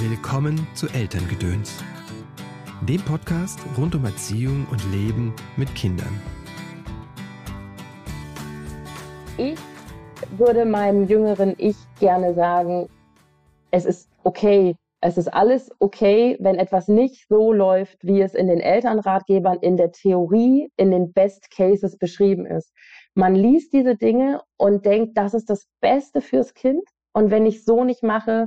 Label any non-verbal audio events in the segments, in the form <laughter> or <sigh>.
Willkommen zu Elterngedöns, dem Podcast rund um Erziehung und Leben mit Kindern. Ich würde meinem jüngeren Ich gerne sagen, es ist okay, es ist alles okay, wenn etwas nicht so läuft, wie es in den Elternratgebern, in der Theorie, in den Best Cases beschrieben ist. Man liest diese Dinge und denkt, das ist das Beste fürs Kind. Und wenn ich so nicht mache,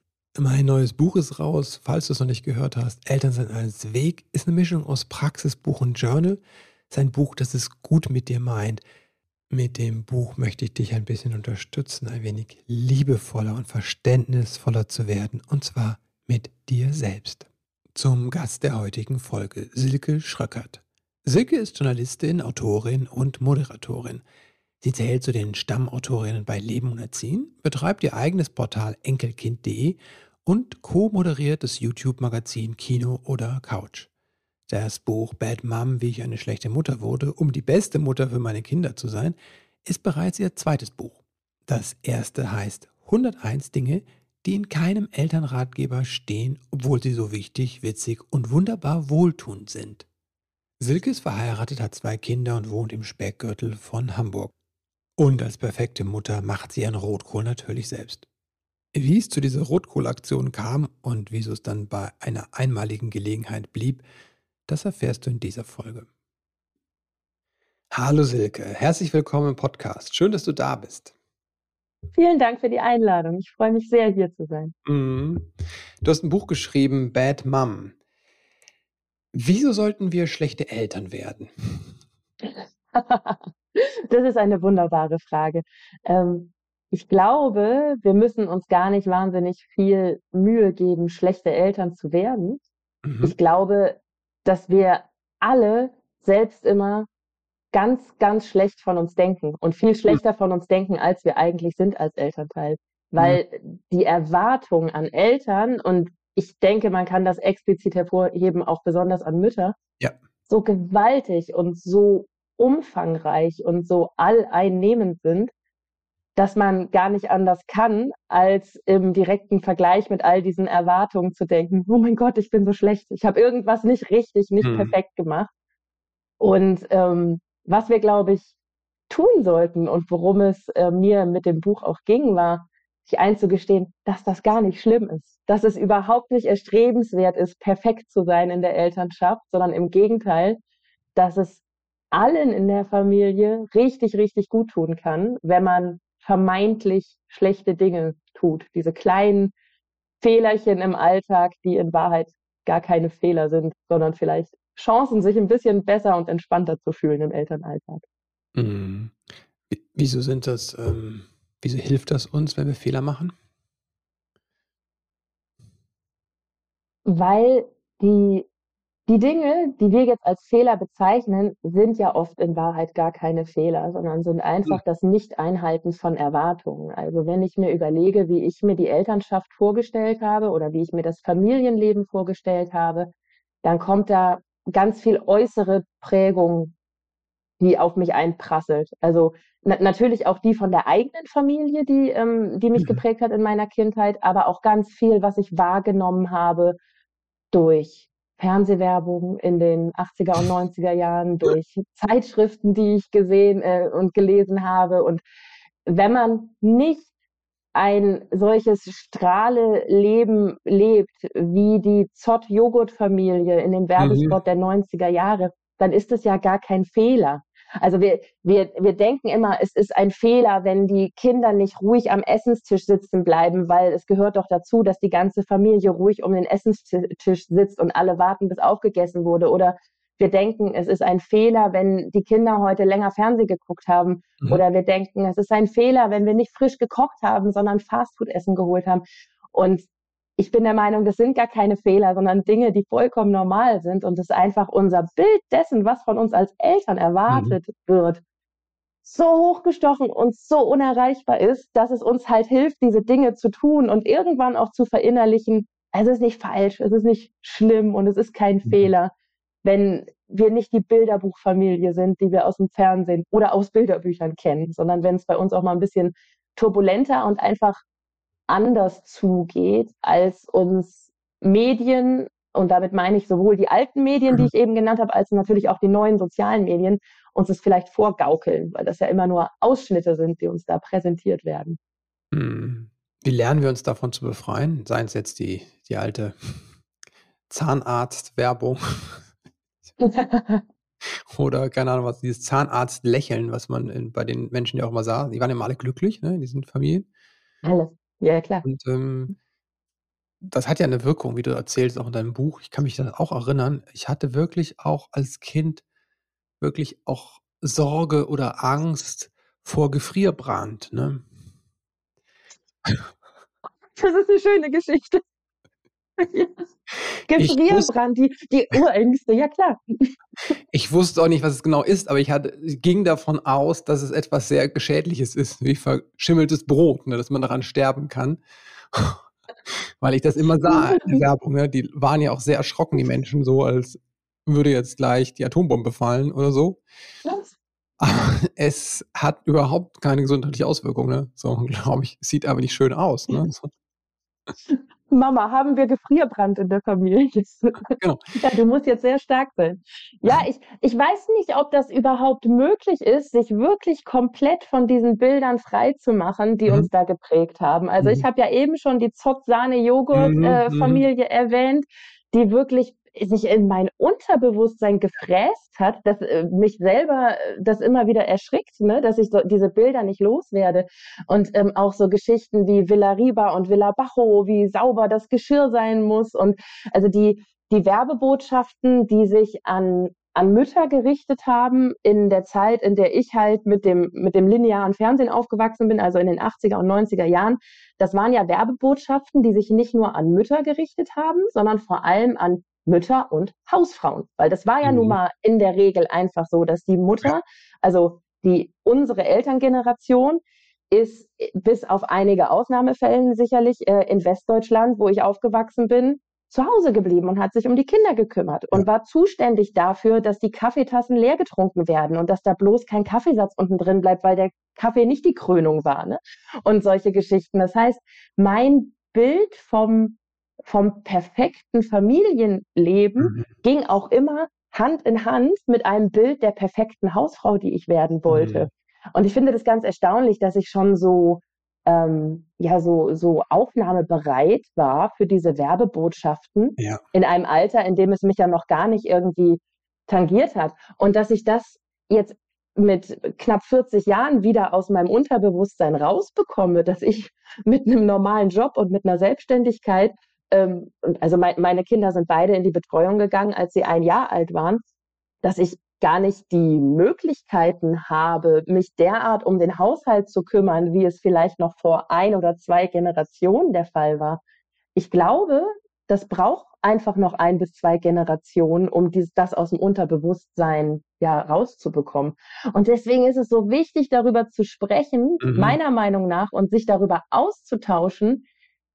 Mein neues Buch ist raus, falls du es noch nicht gehört hast. Eltern sind als Weg ist eine Mischung aus Praxisbuch und Journal. Es ist ein Buch, das es gut mit dir meint. Mit dem Buch möchte ich dich ein bisschen unterstützen, ein wenig liebevoller und verständnisvoller zu werden, und zwar mit dir selbst. Zum Gast der heutigen Folge, Silke Schröckert. Silke ist Journalistin, Autorin und Moderatorin. Sie zählt zu den Stammautorinnen bei Leben und Erziehen, betreibt ihr eigenes Portal enkelkind.de und co-moderiert das YouTube-Magazin Kino oder Couch. Das Buch Bad Mom, wie ich eine schlechte Mutter wurde, um die beste Mutter für meine Kinder zu sein, ist bereits ihr zweites Buch. Das erste heißt 101 Dinge, die in keinem Elternratgeber stehen, obwohl sie so wichtig, witzig und wunderbar wohltuend sind. Silke ist verheiratet, hat zwei Kinder und wohnt im Speckgürtel von Hamburg. Und als perfekte Mutter macht sie ihren Rotkohl natürlich selbst. Wie es zu dieser Rotkohlaktion kam und wieso es dann bei einer einmaligen Gelegenheit blieb, das erfährst du in dieser Folge. Hallo Silke, herzlich willkommen im Podcast. Schön, dass du da bist. Vielen Dank für die Einladung. Ich freue mich sehr, hier zu sein. Mhm. Du hast ein Buch geschrieben, Bad Mom. Wieso sollten wir schlechte Eltern werden? <laughs> Das ist eine wunderbare Frage. Ähm, ich glaube, wir müssen uns gar nicht wahnsinnig viel Mühe geben, schlechte Eltern zu werden. Mhm. Ich glaube, dass wir alle selbst immer ganz, ganz schlecht von uns denken und viel schlechter von uns denken, als wir eigentlich sind als Elternteil. Weil mhm. die Erwartung an Eltern und ich denke, man kann das explizit hervorheben, auch besonders an Mütter, ja. so gewaltig und so umfangreich und so alleinnehmend sind, dass man gar nicht anders kann, als im direkten Vergleich mit all diesen Erwartungen zu denken, oh mein Gott, ich bin so schlecht, ich habe irgendwas nicht richtig, nicht hm. perfekt gemacht. Und ähm, was wir, glaube ich, tun sollten und worum es äh, mir mit dem Buch auch ging, war, sich einzugestehen, dass das gar nicht schlimm ist, dass es überhaupt nicht erstrebenswert ist, perfekt zu sein in der Elternschaft, sondern im Gegenteil, dass es allen in der Familie richtig, richtig gut tun kann, wenn man vermeintlich schlechte Dinge tut. Diese kleinen Fehlerchen im Alltag, die in Wahrheit gar keine Fehler sind, sondern vielleicht Chancen, sich ein bisschen besser und entspannter zu fühlen im Elternalltag. Mhm. Wieso sind das, ähm, wieso hilft das uns, wenn wir Fehler machen? Weil die die Dinge, die wir jetzt als Fehler bezeichnen, sind ja oft in Wahrheit gar keine Fehler, sondern sind einfach hm. das Nicht-Einhalten von Erwartungen. Also wenn ich mir überlege, wie ich mir die Elternschaft vorgestellt habe oder wie ich mir das Familienleben vorgestellt habe, dann kommt da ganz viel äußere Prägung, die auf mich einprasselt. Also na natürlich auch die von der eigenen Familie, die, ähm, die mich mhm. geprägt hat in meiner Kindheit, aber auch ganz viel, was ich wahrgenommen habe durch Fernsehwerbung in den 80er und 90er Jahren, durch Zeitschriften, die ich gesehen äh, und gelesen habe. Und wenn man nicht ein solches Strahle-Leben lebt, wie die Zott-Joghurt-Familie in dem Werbespot mhm. der 90er Jahre, dann ist es ja gar kein Fehler. Also wir, wir, wir denken immer, es ist ein Fehler, wenn die Kinder nicht ruhig am Essenstisch sitzen bleiben, weil es gehört doch dazu, dass die ganze Familie ruhig um den Essenstisch sitzt und alle warten, bis aufgegessen wurde. Oder wir denken, es ist ein Fehler, wenn die Kinder heute länger Fernsehen geguckt haben. Mhm. Oder wir denken, es ist ein Fehler, wenn wir nicht frisch gekocht haben, sondern Fastfood-Essen geholt haben. Und ich bin der Meinung, das sind gar keine Fehler, sondern Dinge, die vollkommen normal sind und es einfach unser Bild dessen, was von uns als Eltern erwartet mhm. wird, so hochgestochen und so unerreichbar ist, dass es uns halt hilft, diese Dinge zu tun und irgendwann auch zu verinnerlichen, es ist nicht falsch, es ist nicht schlimm und es ist kein mhm. Fehler, wenn wir nicht die Bilderbuchfamilie sind, die wir aus dem Fernsehen oder aus Bilderbüchern kennen, sondern wenn es bei uns auch mal ein bisschen turbulenter und einfach anders zugeht, als uns Medien, und damit meine ich sowohl die alten Medien, die mhm. ich eben genannt habe, als natürlich auch die neuen sozialen Medien, uns es vielleicht vorgaukeln, weil das ja immer nur Ausschnitte sind, die uns da präsentiert werden. Hm. Wie lernen wir uns davon zu befreien? Seien es jetzt die, die alte <laughs> Zahnarzt-Werbung <laughs> oder keine Ahnung was, dieses Zahnarzt-Lächeln, was man in, bei den Menschen ja auch mal sah. Die waren immer alle glücklich, ne, in diesen Familien. Alle. Ja, klar. Und ähm, das hat ja eine Wirkung, wie du erzählst, auch in deinem Buch. Ich kann mich da auch erinnern. Ich hatte wirklich auch als Kind wirklich auch Sorge oder Angst vor Gefrierbrand. Ne? Das ist eine schöne Geschichte. Gefrierbrand, die, die Urängste, ja klar. Ich wusste auch nicht, was es genau ist, aber ich hatte, ging davon aus, dass es etwas sehr Geschädliches ist, wie verschimmeltes Brot, ne, dass man daran sterben kann. <laughs> Weil ich das immer sah in der Werbung. Ne? Die waren ja auch sehr erschrocken, die Menschen, so als würde jetzt gleich die Atombombe fallen oder so. Was? Aber es hat überhaupt keine gesundheitliche Auswirkung, ne? So, <laughs> glaube ich. Sieht aber nicht schön aus, ne? So. <laughs> Mama, haben wir Gefrierbrand in der Familie? <laughs> Genau. Ja, du musst jetzt sehr stark sein. Ja, ich, ich weiß nicht, ob das überhaupt möglich ist, sich wirklich komplett von diesen Bildern frei zu machen, die mhm. uns da geprägt haben. Also mhm. ich habe ja eben schon die Zott-Sahne-Joghurt-Familie mhm. äh, mhm. erwähnt, die wirklich sich in mein Unterbewusstsein gefräst hat, dass äh, mich selber äh, das immer wieder erschrickt, ne, dass ich so diese Bilder nicht loswerde. Und ähm, auch so Geschichten wie Villa Riba und Villa Bajo, wie sauber das Geschirr sein muss. Und also die, die Werbebotschaften, die sich an an Mütter gerichtet haben in der Zeit, in der ich halt mit dem, mit dem linearen Fernsehen aufgewachsen bin, also in den 80er und 90er Jahren. Das waren ja Werbebotschaften, die sich nicht nur an Mütter gerichtet haben, sondern vor allem an Mütter und Hausfrauen. Weil das war ja mhm. nun mal in der Regel einfach so, dass die Mutter, also die unsere Elterngeneration, ist bis auf einige Ausnahmefällen sicherlich äh, in Westdeutschland, wo ich aufgewachsen bin, zu Hause geblieben und hat sich um die Kinder gekümmert und war zuständig dafür, dass die Kaffeetassen leer getrunken werden und dass da bloß kein Kaffeesatz unten drin bleibt, weil der Kaffee nicht die Krönung war. Ne? Und solche Geschichten. Das heißt, mein Bild vom vom perfekten Familienleben mhm. ging auch immer Hand in Hand mit einem Bild der perfekten Hausfrau, die ich werden wollte. Mhm. Und ich finde das ganz erstaunlich, dass ich schon so ähm, ja so so aufnahmebereit war für diese Werbebotschaften ja. in einem Alter, in dem es mich ja noch gar nicht irgendwie tangiert hat und dass ich das jetzt mit knapp 40 Jahren wieder aus meinem Unterbewusstsein rausbekomme, dass ich <laughs> mit einem normalen Job und mit einer Selbstständigkeit ähm, also mein, meine Kinder sind beide in die Betreuung gegangen, als sie ein Jahr alt waren, dass ich gar nicht die Möglichkeiten habe, mich derart um den Haushalt zu kümmern, wie es vielleicht noch vor ein oder zwei Generationen der Fall war. Ich glaube, das braucht einfach noch ein bis zwei Generationen, um dies, das aus dem Unterbewusstsein ja rauszubekommen. Und deswegen ist es so wichtig, darüber zu sprechen, mhm. meiner Meinung nach, und sich darüber auszutauschen,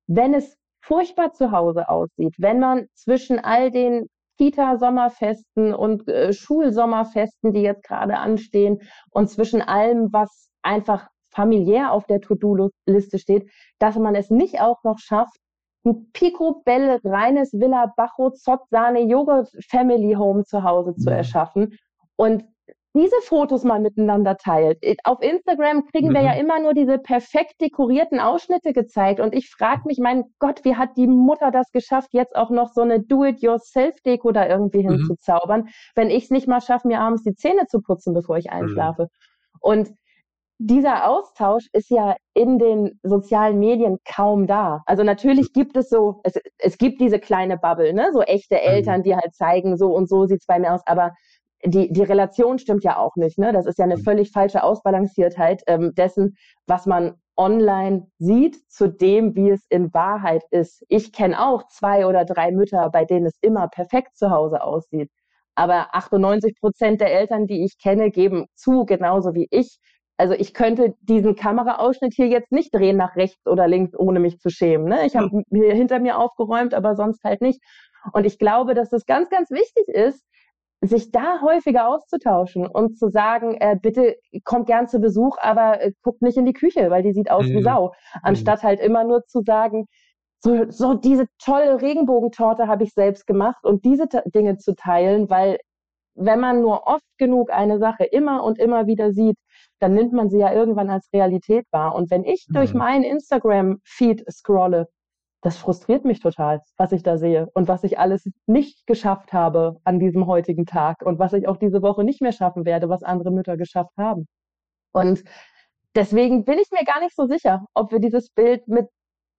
wenn es furchtbar zu Hause aussieht, wenn man zwischen all den Kita-Sommerfesten und äh, Schulsommerfesten, die jetzt gerade anstehen, und zwischen allem, was einfach familiär auf der To-Do-Liste steht, dass man es nicht auch noch schafft, ein Picobell reines Villa Bacho Zott Sahne Joghurt Family Home zu Hause zu ja. erschaffen und diese Fotos mal miteinander teilt. Auf Instagram kriegen mhm. wir ja mhm. immer nur diese perfekt dekorierten Ausschnitte gezeigt. Und ich frage mich, mein Gott, wie hat die Mutter das geschafft, jetzt auch noch so eine Do-it-yourself-Deko da irgendwie mhm. hinzuzaubern, wenn ich es nicht mal schaffe, mir abends die Zähne zu putzen, bevor ich einschlafe. Mhm. Und dieser Austausch ist ja in den sozialen Medien kaum da. Also natürlich gibt es so, es, es gibt diese kleine Bubble, ne? so echte mhm. Eltern, die halt zeigen, so und so sieht es bei mir aus, aber die, die Relation stimmt ja auch nicht. Ne? Das ist ja eine mhm. völlig falsche Ausbalanciertheit ähm, dessen, was man online sieht, zu dem, wie es in Wahrheit ist. Ich kenne auch zwei oder drei Mütter, bei denen es immer perfekt zu Hause aussieht. Aber 98 Prozent der Eltern, die ich kenne, geben zu, genauso wie ich. Also ich könnte diesen Kameraausschnitt hier jetzt nicht drehen nach rechts oder links, ohne mich zu schämen. Ne? Ich habe hm. hier hinter mir aufgeräumt, aber sonst halt nicht. Und ich glaube, dass es ganz, ganz wichtig ist, sich da häufiger auszutauschen und zu sagen, äh, bitte kommt gern zu Besuch, aber äh, guckt nicht in die Küche, weil die sieht aus mhm. wie Sau. Anstatt mhm. halt immer nur zu sagen, so, so diese tolle Regenbogentorte habe ich selbst gemacht und diese Dinge zu teilen, weil wenn man nur oft genug eine Sache immer und immer wieder sieht, dann nimmt man sie ja irgendwann als Realität wahr. Und wenn ich mhm. durch meinen Instagram-Feed scrolle, das frustriert mich total, was ich da sehe und was ich alles nicht geschafft habe an diesem heutigen Tag und was ich auch diese Woche nicht mehr schaffen werde, was andere Mütter geschafft haben. Und deswegen bin ich mir gar nicht so sicher, ob wir dieses Bild mit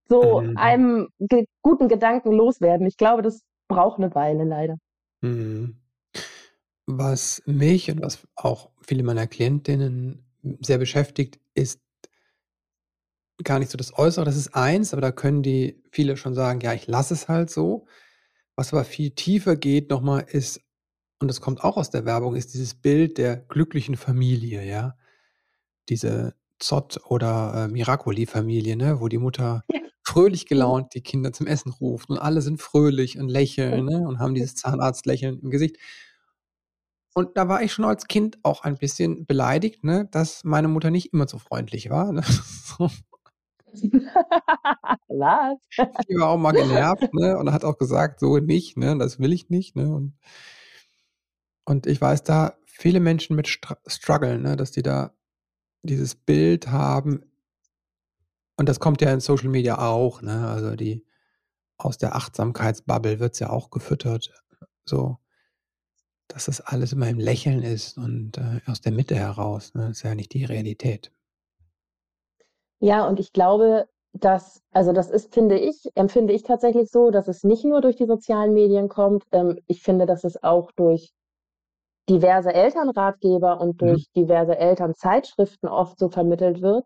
so mhm. einem ge guten Gedanken loswerden. Ich glaube, das braucht eine Weile leider. Mhm. Was mich und was auch viele meiner Klientinnen sehr beschäftigt, ist gar nicht so das Äußere, das ist eins, aber da können die viele schon sagen, ja, ich lasse es halt so. Was aber viel tiefer geht nochmal ist, und das kommt auch aus der Werbung, ist dieses Bild der glücklichen Familie, ja. Diese Zott- oder äh, Miracoli-Familie, ne, wo die Mutter ja. fröhlich mhm. gelaunt die Kinder zum Essen ruft und alle sind fröhlich und lächeln ne, und haben dieses Zahnarztlächeln im Gesicht. Und da war ich schon als Kind auch ein bisschen beleidigt, ne, dass meine Mutter nicht immer so freundlich war. Ne? <laughs> <laughs> Was? Die war auch mal genervt, ne? Und hat auch gesagt, so nicht, ne? Das will ich nicht, ne? Und, und ich weiß da, viele Menschen mit Str ne? Dass die da dieses Bild haben. Und das kommt ja in Social Media auch, ne? Also die aus der Achtsamkeitsbubble wird es ja auch gefüttert. So, dass das alles immer im Lächeln ist und äh, aus der Mitte heraus. Ne? Das ist ja nicht die Realität. Ja, und ich glaube, dass, also das ist, finde ich, empfinde ich tatsächlich so, dass es nicht nur durch die sozialen Medien kommt. Ähm, ich finde, dass es auch durch diverse Elternratgeber und Mhm. durch diverse Elternzeitschriften oft so vermittelt wird.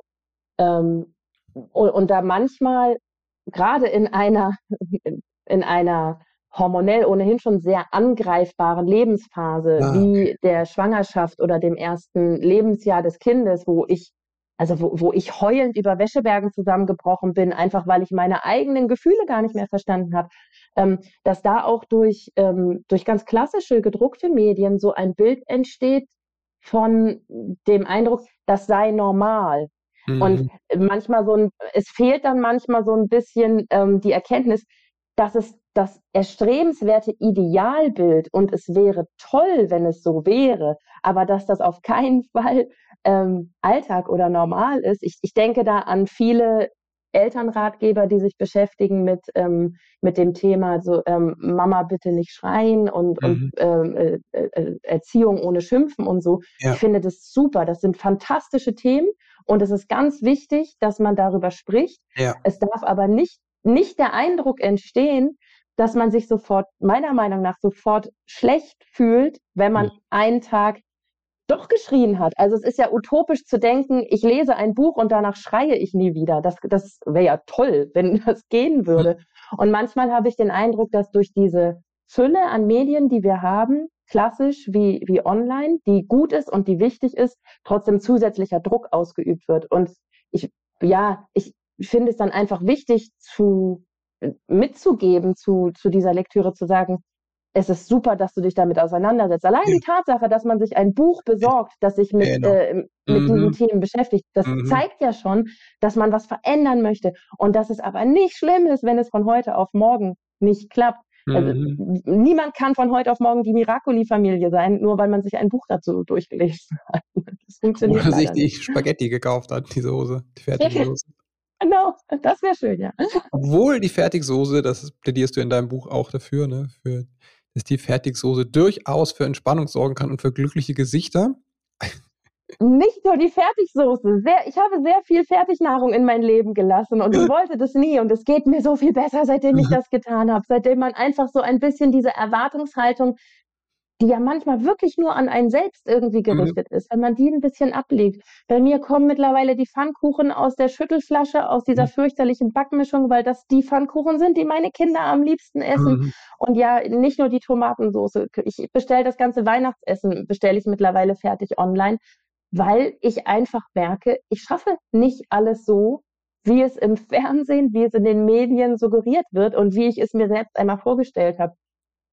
Ähm, und, und da manchmal gerade in einer, <laughs> in einer hormonell ohnehin schon sehr angreifbaren Lebensphase, Ah, wie der Schwangerschaft oder dem ersten Lebensjahr des Kindes, wo ich also wo, wo ich heulend über Wäschebergen zusammengebrochen bin, einfach weil ich meine eigenen Gefühle gar nicht mehr verstanden habe, ähm, dass da auch durch, ähm, durch ganz klassische gedruckte Medien so ein Bild entsteht von dem Eindruck, das sei normal. Mhm. Und manchmal so ein, es fehlt dann manchmal so ein bisschen ähm, die Erkenntnis, dass es das erstrebenswerte Idealbild und es wäre toll, wenn es so wäre, aber dass das auf keinen <laughs> Fall ähm, Alltag oder normal ist. Ich, ich denke da an viele Elternratgeber, die sich beschäftigen mit, ähm, mit dem Thema so ähm, Mama bitte nicht schreien und, mhm. und ähm, äh, äh, Erziehung ohne Schimpfen und so. Ja. Ich finde das super. Das sind fantastische Themen und es ist ganz wichtig, dass man darüber spricht. Ja. Es darf aber nicht, nicht der Eindruck entstehen, dass man sich sofort, meiner Meinung nach, sofort schlecht fühlt, wenn man einen Tag doch geschrien hat. Also es ist ja utopisch zu denken, ich lese ein Buch und danach schreie ich nie wieder. Das, das wäre ja toll, wenn <laughs> das gehen würde. Und manchmal habe ich den Eindruck, dass durch diese Fülle an Medien, die wir haben, klassisch wie, wie online, die gut ist und die wichtig ist, trotzdem zusätzlicher Druck ausgeübt wird. Und ich, ja, ich finde es dann einfach wichtig zu, mitzugeben zu, zu dieser Lektüre, zu sagen, es ist super, dass du dich damit auseinandersetzt. Allein ja. die Tatsache, dass man sich ein Buch besorgt, das sich mit, genau. äh, mit mhm. diesen Themen beschäftigt, das mhm. zeigt ja schon, dass man was verändern möchte und dass es aber nicht schlimm ist, wenn es von heute auf morgen nicht klappt. Also, mhm. niemand kann von heute auf morgen die Miracoli-Familie sein, nur weil man sich ein Buch dazu durchgelesen hat. <laughs> Das funktioniert Oder sich die Spaghetti gekauft hat, diese Hose, die fertige <laughs> Hose. Genau, das wäre schön, ja. Obwohl die Fertigsoße, das plädierst du in deinem Buch auch dafür, ne, für dass die Fertigsoße durchaus für Entspannung sorgen kann und für glückliche Gesichter. Nicht nur die Fertigsoße. Sehr, ich habe sehr viel Fertignahrung in mein Leben gelassen und ich wollte das nie. Und es geht mir so viel besser, seitdem ich <laughs> das getan habe. Seitdem man einfach so ein bisschen diese Erwartungshaltung die ja manchmal wirklich nur an einen selbst irgendwie mhm. gerichtet mhm. ist, wenn man die ein bisschen ablegt. Bei mir kommen mittlerweile die Pfannkuchen aus der Schüttelflasche, aus dieser mhm. fürchterlichen Backmischung, weil das die Pfannkuchen sind, die meine Kinder am liebsten essen. Mhm. Und ja, nicht nur die Tomatensoße. Ich bestelle das ganze Weihnachtsessen, bestelle ich mittlerweile fertig online, weil ich einfach merke, ich schaffe nicht alles so, wie es im <laughs> Fernsehen, wie es in den Medien suggeriert wird und wie ich es mir selbst einmal vorgestellt habe.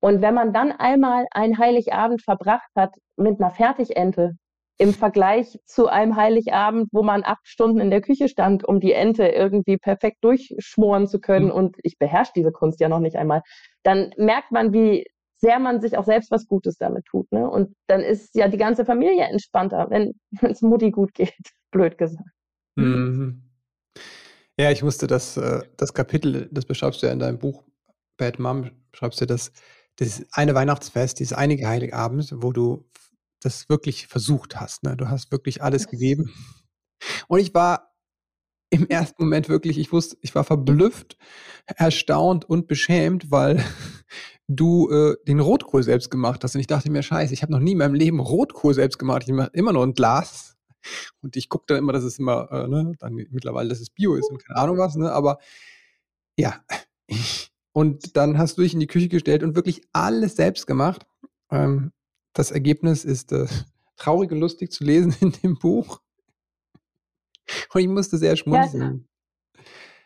Und wenn man dann einmal einen Heiligabend verbracht hat mit einer Fertigente, im Vergleich zu einem Heiligabend, wo man acht Stunden in der Küche stand, um die Ente irgendwie perfekt durchschmoren zu können, mhm. und ich beherrsche diese Kunst ja noch nicht einmal, dann merkt man, wie sehr man sich auch selbst was Gutes damit tut. Ne? Und dann ist ja die ganze Familie entspannter, wenn <laughs> es Mutti gut geht, <laughs> blöd gesagt. Mhm. Ja, ich musste das, äh, das Kapitel, das beschreibst du ja in deinem Buch Bad Mom, schreibst du das, das eine Weihnachtsfest, dieses einige Heiligabend, wo du das wirklich versucht hast. Ne? Du hast wirklich alles gegeben. Und ich war im ersten Moment wirklich, ich wusste, ich war verblüfft, erstaunt und beschämt, weil <laughs> du äh, den Rotkohl selbst gemacht hast. Und ich dachte mir, scheiße, ich habe noch nie in meinem Leben Rotkohl selbst gemacht. Ich mache immer nur ein Glas und ich gucke dann immer, dass es immer, äh, ne, dann mittlerweile, dass es Bio ist und keine Ahnung was, ne? Aber ja. Und dann hast du dich in die Küche gestellt und wirklich alles selbst gemacht. Ähm, das Ergebnis ist äh, <laughs> traurig und lustig zu lesen in dem Buch. <laughs> Und ich musste sehr schmunzeln. Ja.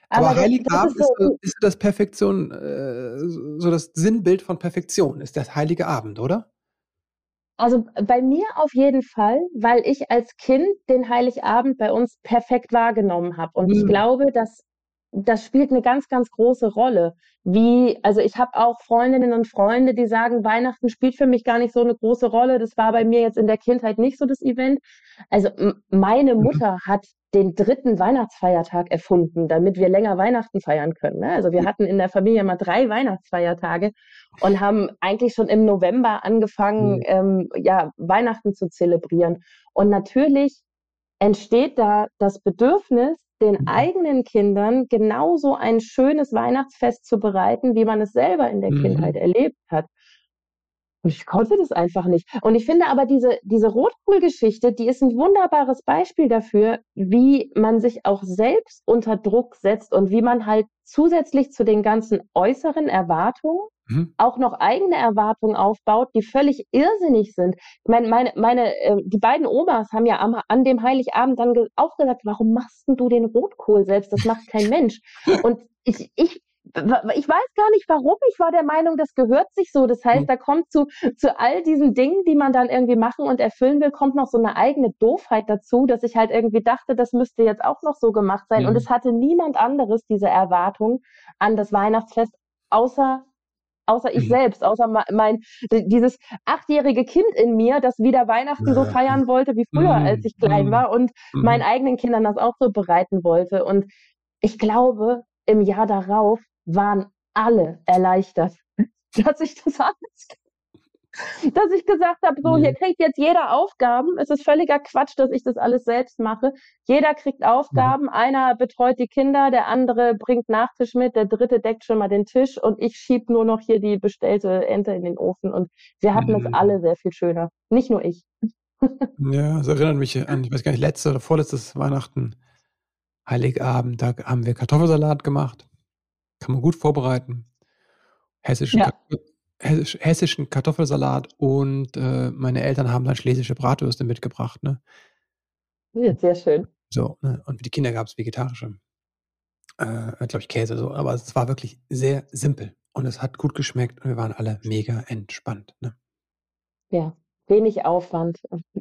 Aber, Aber Heiligabend ist, so, ist, das Perfektion, äh, so das Sinnbild von Perfektion, ist das Heilige Abend, oder? Also bei mir auf jeden Fall, weil ich als Kind den Heiligabend bei uns perfekt wahrgenommen habe. Und mhm. ich glaube, dass das spielt eine ganz, ganz große Rolle. Wie, also ich habe auch Freundinnen und Freunde, die sagen, Weihnachten spielt für mich gar nicht so eine große Rolle. Das war bei mir jetzt in der Kindheit nicht so das Event. Also meine mhm. Mutter hat den dritten Weihnachtsfeiertag erfunden, damit wir länger Weihnachten feiern können. Ne? Also wir hatten in der Familie mal drei Weihnachtsfeiertage und haben eigentlich schon im November angefangen, mhm. ähm, ja, Weihnachten zu zelebrieren. Und natürlich entsteht da das Bedürfnis, den mhm. eigenen Kindern genauso ein schönes Weihnachtsfest zu bereiten, wie man es selber in der mhm. Kindheit erlebt hat. Und ich konnte das einfach nicht. Und ich finde aber diese, diese Rotkohl-Geschichte, die ist ein wunderbares Beispiel dafür, wie man sich auch selbst unter Druck setzt und wie man halt zusätzlich zu den ganzen äußeren Erwartungen mhm. auch noch eigene Erwartungen aufbaut, die völlig irrsinnig sind. Ich meine, meine, meine äh, die beiden Omas haben ja am, an dem Heiligabend dann auch gesagt, warum machst du den Rotkohl selbst? Das macht kein Mensch. <laughs> Und ich, ich ich weiß gar nicht warum. Ich war der Meinung, das gehört sich so. Das heißt, mhm. da kommt zu, zu all diesen Dingen, die man dann irgendwie machen und erfüllen will, kommt noch so eine eigene Doofheit dazu, dass ich halt irgendwie dachte, das müsste jetzt auch noch so gemacht sein. Mhm. Und es hatte niemand anderes diese Erwartung an das Weihnachtsfest, außer außer ich mhm. selbst, außer mein, dieses achtjährige Kind in mir, das wieder Weihnachten so feiern wollte wie früher, als mhm. ich klein mhm. war und meinen eigenen Kindern das auch so bereiten wollte. Und ich glaube, im Jahr darauf waren alle erleichtert, <laughs> dass ich das alles dass ich gesagt habe, so, hier kriegt jetzt jeder Aufgaben. Es ist völliger Quatsch, dass ich das alles selbst mache. Jeder kriegt Aufgaben. Ja. Einer betreut die Kinder, der andere bringt Nachtisch mit, der dritte deckt schon mal den Tisch und ich schieb nur noch hier die bestellte Ente in den Ofen. Und wir hatten es mhm. alle sehr viel schöner. Nicht nur ich. Ja, es erinnert mich <laughs> an, ich weiß gar nicht, letztes oder vorletztes Weihnachten, Heiligabend, da haben wir Kartoffelsalat gemacht. Kann man gut vorbereiten. Hessischen ja hessischen Kartoffelsalat und äh, meine Eltern haben dann schlesische Bratwürste mitgebracht. Ne? Ja, sehr schön. So, ne? und für die Kinder gab es vegetarische, äh, glaube ich, Käse so. Aber es war wirklich sehr simpel und es hat gut geschmeckt und wir waren alle mega entspannt. Ne? Ja, wenig Aufwand,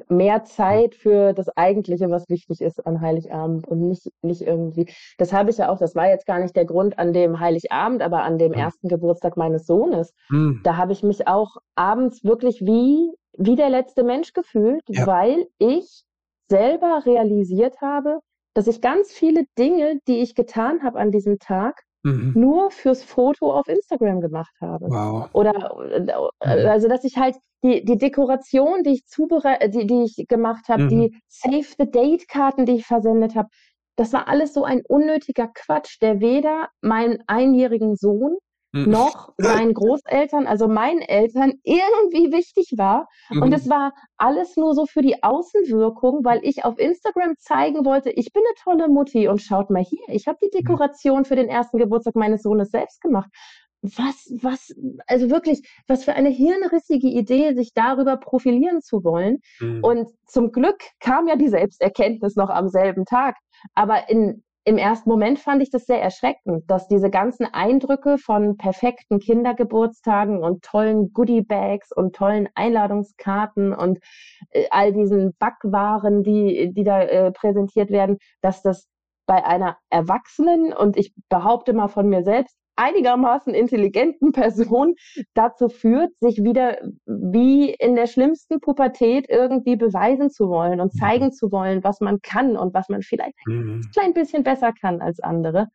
mehr Zeit für das Eigentliche, was wichtig ist an Heiligabend und nicht, nicht irgendwie. Das habe ich ja auch, das war jetzt gar nicht der Grund an dem Heiligabend, aber an dem ersten Geburtstag meines Sohnes. Mhm. Da habe ich mich auch abends wirklich wie, wie der letzte Mensch gefühlt, ja. weil ich selber realisiert habe, dass ich ganz viele Dinge, die ich getan habe an diesem Tag, mhm. nur fürs Foto auf Instagram gemacht habe. Wow. Oder äh, mhm. also dass ich halt die, die Dekoration, die ich zubereitet, die, die ich gemacht habe, mhm. die Save the Date-Karten, die ich versendet habe, das war alles so ein unnötiger Quatsch, der weder meinen einjährigen Sohn mhm. noch seinen <laughs> Großeltern, also meinen Eltern, irgendwie wichtig war. Mhm. Und es war alles nur so für die Außenwirkung, weil ich auf Instagram zeigen wollte, ich bin eine tolle Mutti und schaut mal hier, ich habe die mhm. Dekoration für den ersten Geburtstag meines Sohnes selbst gemacht. Was, was, also wirklich, was für eine hirnrissige Idee, sich darüber profilieren zu wollen. Mhm. Und zum Glück kam ja die Selbsterkenntnis noch am selben Tag. Aber in, im ersten Moment fand ich das sehr erschreckend, dass diese ganzen Eindrücke von perfekten Kindergeburtstagen und tollen Goodie-Bags und tollen Einladungskarten und äh, all diesen Backwaren, die, die da äh, präsentiert werden, dass das bei einer Erwachsenen und ich behaupte mal von mir selbst einigermaßen intelligenten <laughs> Person dazu führt, sich wieder wie in der schlimmsten Pubertät irgendwie beweisen zu wollen und zeigen mhm. zu wollen, was man kann und was man vielleicht mhm. ein klein bisschen besser kann als andere.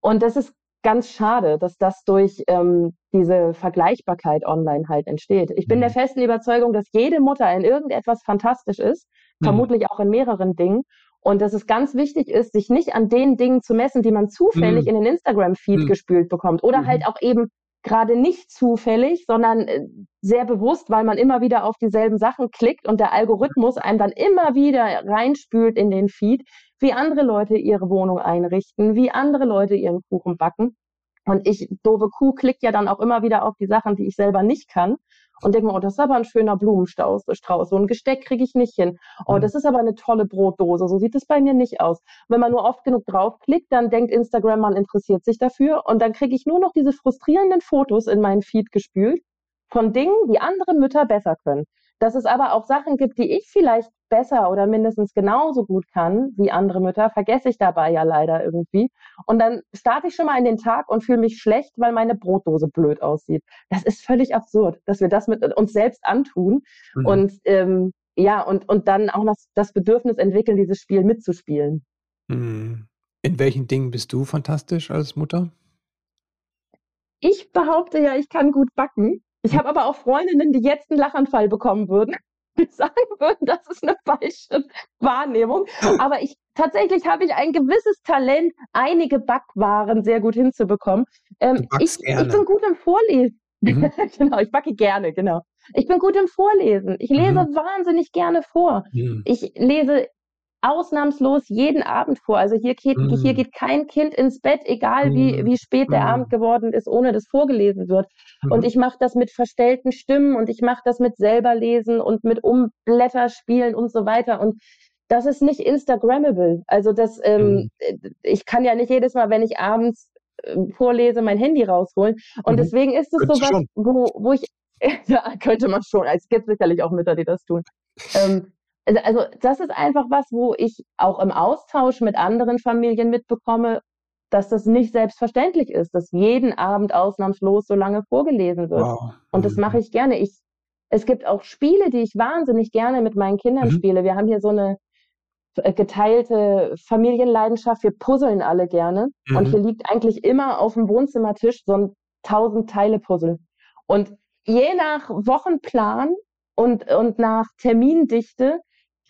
Und das ist ganz schade, dass das durch ähm, diese Vergleichbarkeit online halt entsteht. Ich bin mhm. der festen Überzeugung, dass jede Mutter in irgendetwas fantastisch ist, mhm. vermutlich auch in mehreren Dingen. Und dass es ganz wichtig ist, sich nicht an den Dingen zu messen, die man zufällig mhm. in den Instagram-Feed mhm. gespült bekommt. Oder mhm. halt auch eben gerade nicht zufällig, sondern äh, sehr bewusst, weil man immer wieder auf dieselben Sachen klickt und der Algorithmus einem dann immer wieder reinspült in den Feed, wie andere Leute ihre Wohnung einrichten, wie andere Leute ihren Kuchen backen. Und ich, doofe Kuh, klickt ja dann auch immer wieder auf die Sachen, die ich selber nicht kann und denke mir, oh, das ist aber ein schöner Blumenstrauß, so ein Gesteck kriege ich nicht hin. Oh, mhm. das ist aber eine tolle Brotdose, so sieht es bei mir nicht aus. Wenn man nur oft genug draufklickt, dann denkt Instagram, man interessiert sich dafür und dann kriege ich nur noch diese frustrierenden Fotos in meinen Feed gespült von Dingen, die andere Mütter besser können. Dass es aber auch Sachen gibt, die ich vielleicht besser oder mindestens genauso gut kann wie andere Mütter, vergesse ich dabei ja leider irgendwie. Und dann starte ich schon mal in den Tag und fühle mich schlecht, weil meine Brotdose blöd aussieht. Das ist völlig absurd, dass wir das mit uns selbst antun. Mhm. Und ähm, ja, und, und dann auch noch das Bedürfnis entwickeln, dieses Spiel mitzuspielen. Mhm. In welchen Dingen bist du fantastisch als Mutter? Ich behaupte ja, ich kann gut backen. Ich habe aber auch Freundinnen, die jetzt einen Lachanfall bekommen würden, <laughs> die sagen würden, das ist eine falsche Wahrnehmung. Aber ich tatsächlich habe ich ein gewisses Talent, einige Backwaren sehr gut hinzubekommen. Ähm, ich, ich, bin gut im Vorlesen. Mhm. <laughs> genau, ich backe gerne, genau. Ich bin gut im Vorlesen. Ich lese mhm. wahnsinnig gerne vor. Mhm. Ich lese ausnahmslos jeden Abend vor. Also hier geht, mm. hier geht kein Kind ins Bett, egal wie, mm. wie spät der mm. Abend geworden ist, ohne dass vorgelesen wird. Mm. Und ich mache das mit verstellten Stimmen und ich mache das mit selber lesen und mit Umblätterspielen und so weiter. Und das ist nicht Instagrammable. Also das, ähm, mm. ich kann ja nicht jedes Mal, wenn ich abends äh, vorlese, mein Handy rausholen. Und mhm. deswegen ist es so was, wo, wo ich, <laughs> ja, könnte man schon. Es gibt sicherlich auch Mütter, die das tun. Ähm, also, also das ist einfach was, wo ich auch im Austausch mit anderen Familien mitbekomme, dass das nicht selbstverständlich ist, dass jeden Abend ausnahmslos so lange vorgelesen wird. Wow. Und das mache mhm. ich gerne. Ich, es gibt auch Spiele, die ich wahnsinnig gerne mit meinen Kindern mhm. spiele. Wir haben hier so eine äh, geteilte Familienleidenschaft. Wir puzzeln alle gerne. Mhm. Und hier liegt eigentlich immer auf dem Wohnzimmertisch so ein tausend Teile Puzzle. Und je nach Wochenplan und, und nach Termindichte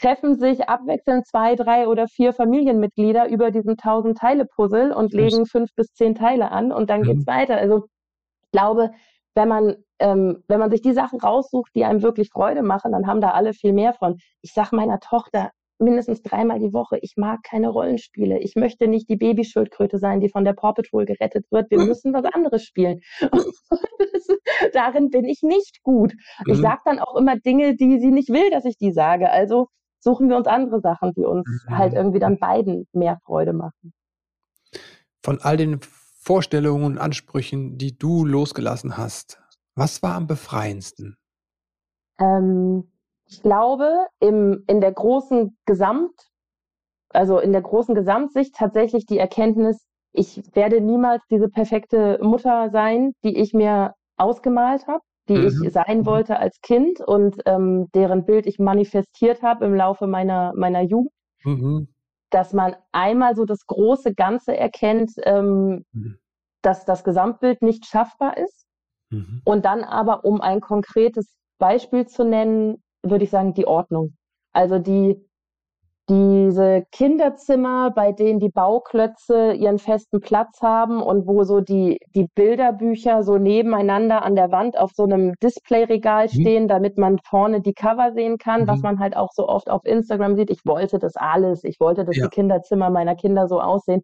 treffen sich abwechselnd zwei, drei oder vier Familienmitglieder über diesen tausend Teile Puzzle und legen fünf bis zehn Teile an und dann mhm. geht's weiter. Also ich glaube, wenn man ähm, wenn man sich die Sachen raussucht, die einem wirklich Freude machen, dann haben da alle viel mehr von. Ich sage meiner Tochter mindestens dreimal die Woche, ich mag keine Rollenspiele. Ich möchte nicht die Babyschildkröte sein, die von der Paw Patrol gerettet wird. Wir müssen was anderes spielen. <laughs> darin bin ich nicht gut. Ich mhm. sage dann auch immer Dinge, die sie nicht will, dass ich die sage. Also suchen wir uns andere Sachen, die uns mhm. halt irgendwie dann beiden mehr Freude machen. Von all den Vorstellungen und Ansprüchen, die du losgelassen hast, was war am befreiendsten? Ähm, ich glaube, im, in der großen Gesamt, also in der großen Gesamtsicht tatsächlich die Erkenntnis, ich werde niemals diese perfekte Mutter sein, die ich mir ausgemalt habe die mhm. ich sein mhm. wollte als Kind und ähm, deren Bild ich manifestiert habe im Laufe meiner, meiner Jugend. Mhm. Dass man einmal so das große Ganze erkennt, ähm, mhm. dass das Gesamtbild nicht schaffbar ist. Mhm. Und dann aber, um ein konkretes Beispiel zu nennen, würde ich sagen, die Ordnung. Also die, diese Kinderzimmer, bei denen die Bauklötze ihren festen Platz haben und wo so die, die Bilderbücher so nebeneinander an der Wand auf so einem Displayregal mhm. stehen, damit man vorne die Cover sehen kann, mhm. was man halt auch so oft auf Instagram sieht. Ich wollte das alles. Ich wollte, dass ja. die Kinderzimmer meiner Kinder so aussehen.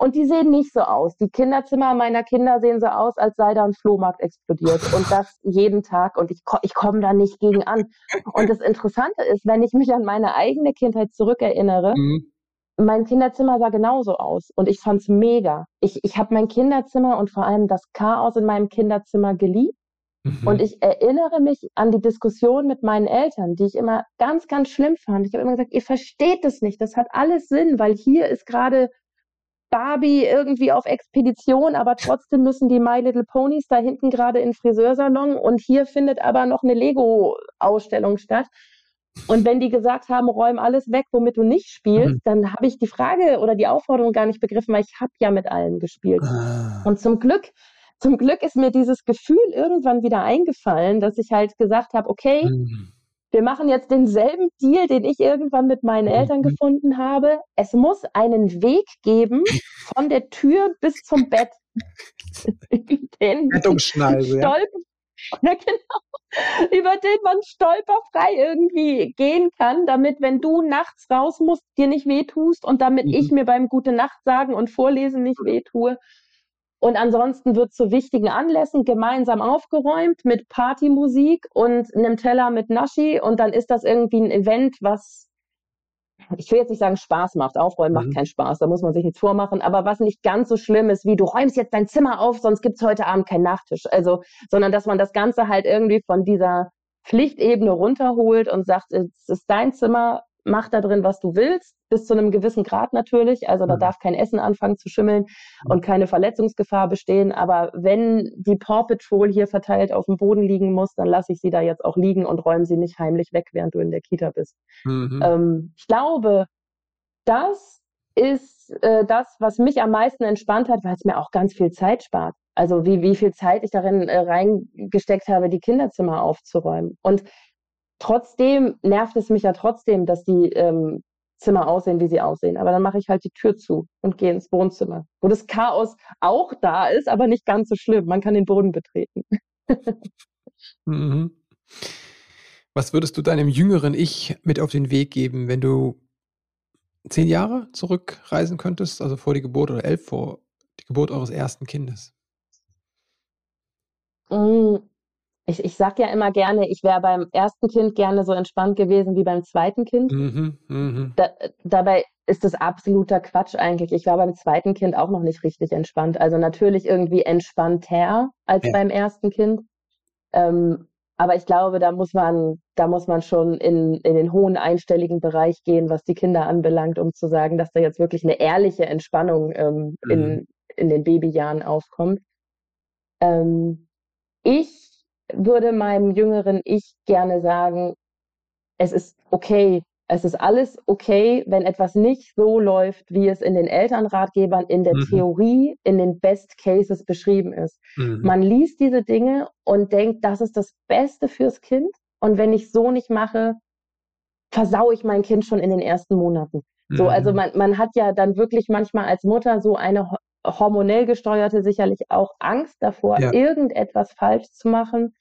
Und die sehen nicht so aus. Die Kinderzimmer meiner Kinder sehen so aus, als sei da ein Flohmarkt explodiert. Und das jeden Tag. Und ich, ich komme da nicht gegen an. Und das Interessante ist, wenn ich mich an meine eigene Kindheit zurückerinnere, mhm. mein Kinderzimmer sah genauso aus. Und ich fand's mega. Ich, ich habe mein Kinderzimmer und vor allem das Chaos in meinem Kinderzimmer geliebt. Mhm. Und ich erinnere mich an die Diskussion mit meinen Eltern, die ich immer ganz, ganz schlimm fand. Ich habe immer gesagt, ihr versteht das nicht. Das hat alles Sinn, weil hier ist gerade Barbie irgendwie auf Expedition, aber trotzdem müssen die My Little Ponies da hinten gerade in Friseursalon und hier findet aber noch eine Lego-Ausstellung statt. Und wenn die gesagt haben, räum alles weg, womit du nicht spielst, mhm. dann habe ich die Frage oder die Aufforderung gar nicht begriffen, weil ich habe ja mit allen gespielt. Ah. Und zum Glück, zum Glück ist mir dieses Gefühl irgendwann wieder eingefallen, dass ich halt gesagt habe, okay, mhm wir machen jetzt denselben Deal, den ich irgendwann mit meinen mhm. Eltern gefunden habe. Es muss einen Weg geben von der Tür bis zum Bett. <laughs> den Rettungsschneise. Ja. ja, genau. Über den man stolperfrei irgendwie gehen kann, damit, wenn du nachts raus musst, dir nicht wehtust und damit mhm. ich mir beim Gute Nacht sagen und vorlesen nicht wehtue. Und ansonsten wird zu wichtigen Anlässen gemeinsam aufgeräumt mit Partymusik und einem Teller mit Naschi. Und dann ist das irgendwie ein Event, was, ich will jetzt nicht sagen Spaß macht. Aufräumen mhm. macht keinen Spaß, da muss man sich nichts vormachen. Aber was nicht ganz so schlimm ist, wie du räumst jetzt dein Zimmer auf, sonst gibt's heute Abend keinen Nachtisch. Also, sondern dass man das Ganze halt irgendwie von dieser Pflichtebene runterholt und sagt, es ist dein Zimmer, mach da drin, was du willst, bis zu einem gewissen Grad natürlich. Also da mhm. darf kein Essen anfangen zu schimmeln mhm. und keine Verletzungsgefahr bestehen. Aber wenn die Paw Patrol hier verteilt auf dem Boden liegen muss, dann lasse ich sie da jetzt auch liegen und räume sie nicht heimlich weg, während du in der Kita bist. Mhm. Ähm, ich glaube, das ist äh, das, was mich am meisten entspannt hat, weil es mir auch ganz viel Zeit spart. Also wie, wie viel Zeit ich darin äh, reingesteckt habe, die Kinderzimmer aufzuräumen. Und trotzdem nervt es mich ja trotzdem, dass die ähm, Zimmer aussehen, wie sie aussehen. Aber dann mache ich halt die Tür zu und gehe ins Wohnzimmer, wo das Chaos auch da ist, aber nicht ganz so schlimm. Man kann den Boden betreten. mhm. Was würdest du deinem jüngeren Ich mit auf den Weg geben, wenn du zehn Jahre zurückreisen könntest, also vor die Geburt oder elf vor die Geburt eures ersten Kindes? Mm, ich, ich sage ja immer gerne, ich wäre beim ersten Kind gerne so entspannt gewesen wie beim zweiten Kind. Mhm, mh. da, dabei ist das absoluter Quatsch eigentlich. Ich war beim zweiten Kind auch noch nicht richtig entspannt. Also natürlich irgendwie entspannter als ja. beim ersten Kind. Ähm, aber ich glaube, da muss man, da muss man schon in, in den hohen einstelligen Bereich gehen, was die Kinder anbelangt, um zu sagen, dass da jetzt wirklich eine ehrliche Entspannung ähm, mhm. in, in den Babyjahren aufkommt. Ähm, ich würde meinem jüngeren Ich gerne sagen, es ist okay, es ist alles okay, wenn etwas nicht so läuft, wie es in den Elternratgebern, in der mhm. Theorie, in den Best Cases beschrieben ist. Mhm. Man liest diese Dinge und denkt, das ist das Beste fürs Kind. Und wenn ich so nicht mache, versau ich mein Kind schon in den ersten Monaten. Mhm. So, also man, man hat ja dann wirklich manchmal als Mutter so eine hormonell gesteuerte sicherlich auch Angst davor, ja. irgendetwas falsch zu machen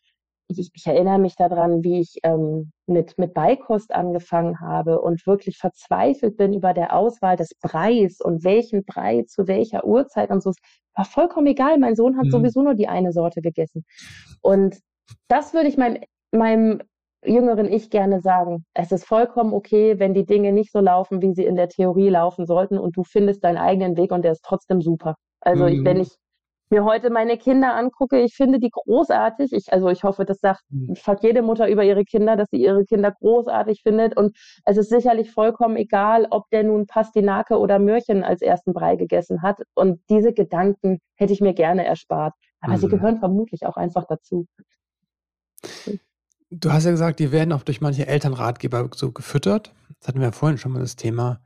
ich, ich, erinnere mich daran, wie ich ähm, mit, mit Beikost angefangen habe und wirklich verzweifelt bin über der Auswahl des Breis und welchen Brei zu welcher Uhrzeit und so. War vollkommen egal. Mein Sohn hat mhm. sowieso nur die eine Sorte gegessen. Und das würde ich meinem, meinem jüngeren Ich gerne sagen. Es ist vollkommen okay, wenn die Dinge nicht so laufen, wie sie in der Theorie laufen sollten und du findest deinen eigenen Weg und der ist trotzdem super. Also mhm. ich, wenn ich mir heute meine Kinder angucke, ich finde die großartig. Ich, also ich hoffe, das sagt mhm. fast jede Mutter über ihre Kinder, dass sie ihre Kinder großartig findet. Und es ist sicherlich vollkommen egal, ob der nun Pastinake oder Möhrchen als ersten Brei gegessen hat. Und diese Gedanken hätte ich mir gerne erspart. Aber mhm. sie gehören vermutlich auch einfach dazu. Du hast ja gesagt, die werden auch durch manche Elternratgeber so gefüttert. Das hatten wir ja vorhin schon mal das Thema.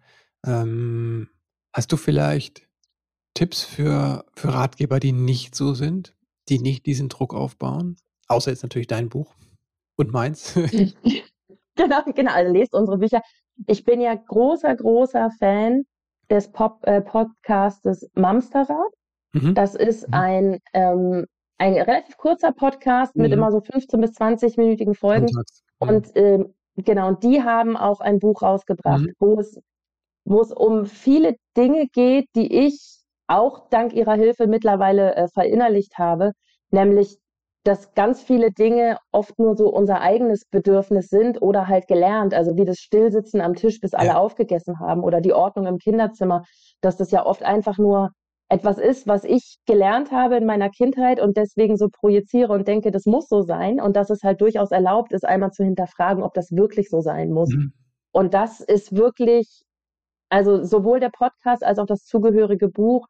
Ähm, hast du vielleicht Tipps für, für Ratgeber, die nicht so sind, die nicht diesen Druck aufbauen? Außer jetzt natürlich dein Buch und meins. <laughs> <laughs> genau, genau. Also lest unsere Bücher. Ich bin ja großer, großer Fan des Pop, äh, Podcastes Mamsterrad. Mhm. Das ist mhm. ein, ähm, ein relativ kurzer Podcast mhm. mit immer so 15 bis 20-minütigen Folgen. Und äh, genau, und die haben auch ein Buch rausgebracht, mhm. wo es wo es um viele Dinge geht, die ich auch dank ihrer Hilfe mittlerweile äh, verinnerlicht habe, nämlich dass ganz viele Dinge oft nur so unser eigenes Bedürfnis sind oder halt gelernt, also wie das Stillsitzen am Tisch, bis alle ja. aufgegessen haben oder die Ordnung im Kinderzimmer, dass das ja oft einfach nur etwas ist, was ich gelernt habe in meiner Kindheit und deswegen so projiziere und denke, das muss so sein und dass es halt durchaus erlaubt ist, einmal zu hinterfragen, ob das wirklich so sein muss. Mhm. Und das ist wirklich also sowohl der Podcast als auch das zugehörige Buch